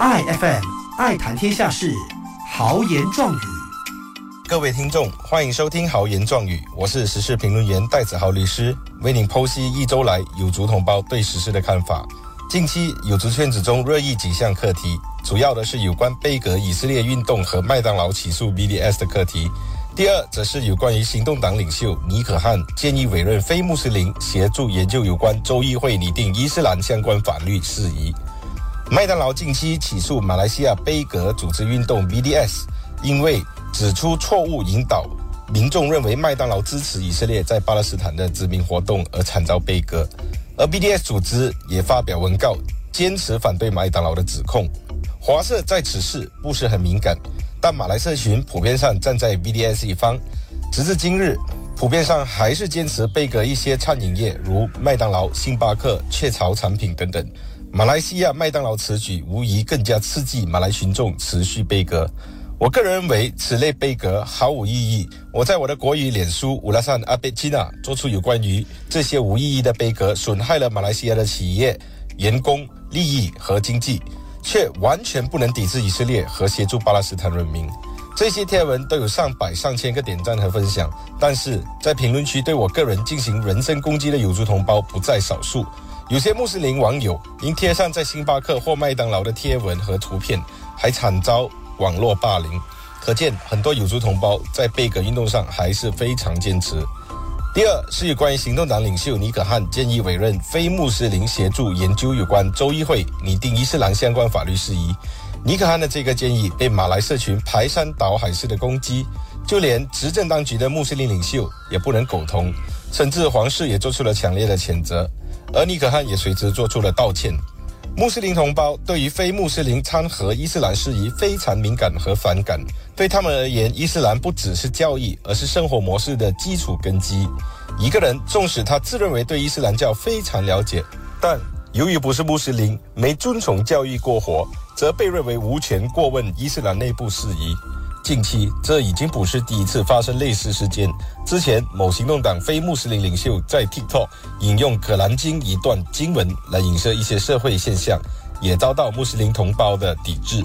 爱 FM 爱谈天下事，豪言壮语。各位听众，欢迎收听豪言壮语，我是时事评论员戴子豪律师，为您剖析一周来有族同胞对时事的看法。近期有族圈子中热议几项课题，主要的是有关贝格以色列运动和麦当劳起诉 BDS 的课题。第二，则是有关于行动党领袖尼可汉建议委任非穆斯林协助研究有关州议会拟定伊斯兰相关法律事宜。麦当劳近期起诉马来西亚贝格组织运动 BDS，因为指出错误引导民众认为麦当劳支持以色列在巴勒斯坦的殖民活动而惨遭贝格。而 BDS 组织也发表文告，坚持反对麦当劳的指控。华社在此事不是很敏感，但马来社群普遍上站在 BDS 一方。直至今日，普遍上还是坚持背革一些餐饮业，如麦当劳、星巴克、雀巢产品等等。马来西亚麦当劳此举无疑更加刺激马来群众持续悲歌。我个人认为此类悲歌毫无意义。我在我的国语脸书乌拉善阿贝基纳做出有关于这些无意义的悲歌损害了马来西亚的企业、员工利益和经济，却完全不能抵制以色列和协助巴勒斯坦人民。这些贴文都有上百上千个点赞和分享，但是在评论区对我个人进行人身攻击的有族同胞不在少数。有些穆斯林网友因贴上在星巴克或麦当劳的贴文和图片，还惨遭。网络霸凌，可见很多有族同胞在贝格运动上还是非常坚持。第二是有关于行动党领袖尼可汉建议委任非穆斯林协助研究有关州议会拟定伊斯兰相关法律事宜。尼克汉的这个建议被马来社群排山倒海式的攻击，就连执政当局的穆斯林领袖也不能苟同，甚至皇室也做出了强烈的谴责，而尼克汉也随之做出了道歉。穆斯林同胞对于非穆斯林掺和伊斯兰事宜非常敏感和反感。对他们而言，伊斯兰不只是教义，而是生活模式的基础根基。一个人纵使他自认为对伊斯兰教非常了解，但由于不是穆斯林，没遵从教义过活，则被认为无权过问伊斯兰内部事宜。近期，这已经不是第一次发生类似事件。之前，某行动党非穆斯林领袖在 TikTok 引用《可兰经》一段经文来影射一些社会现象，也遭到穆斯林同胞的抵制。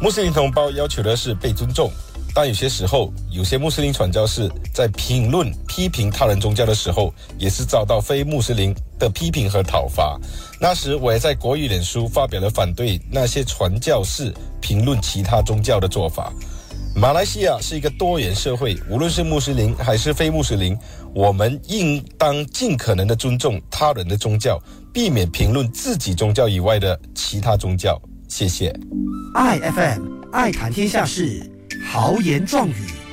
穆斯林同胞要求的是被尊重，但有些时候，有些穆斯林传教士在评论批评他人宗教的时候，也是遭到非穆斯林的批评和讨伐。那时，我也在国语脸书发表了反对那些传教士评论其他宗教的做法。马来西亚是一个多元社会，无论是穆斯林还是非穆斯林，我们应当尽可能的尊重他人的宗教，避免评论自己宗教以外的其他宗教。谢谢。爱 FM 爱谈天下事，豪言壮语。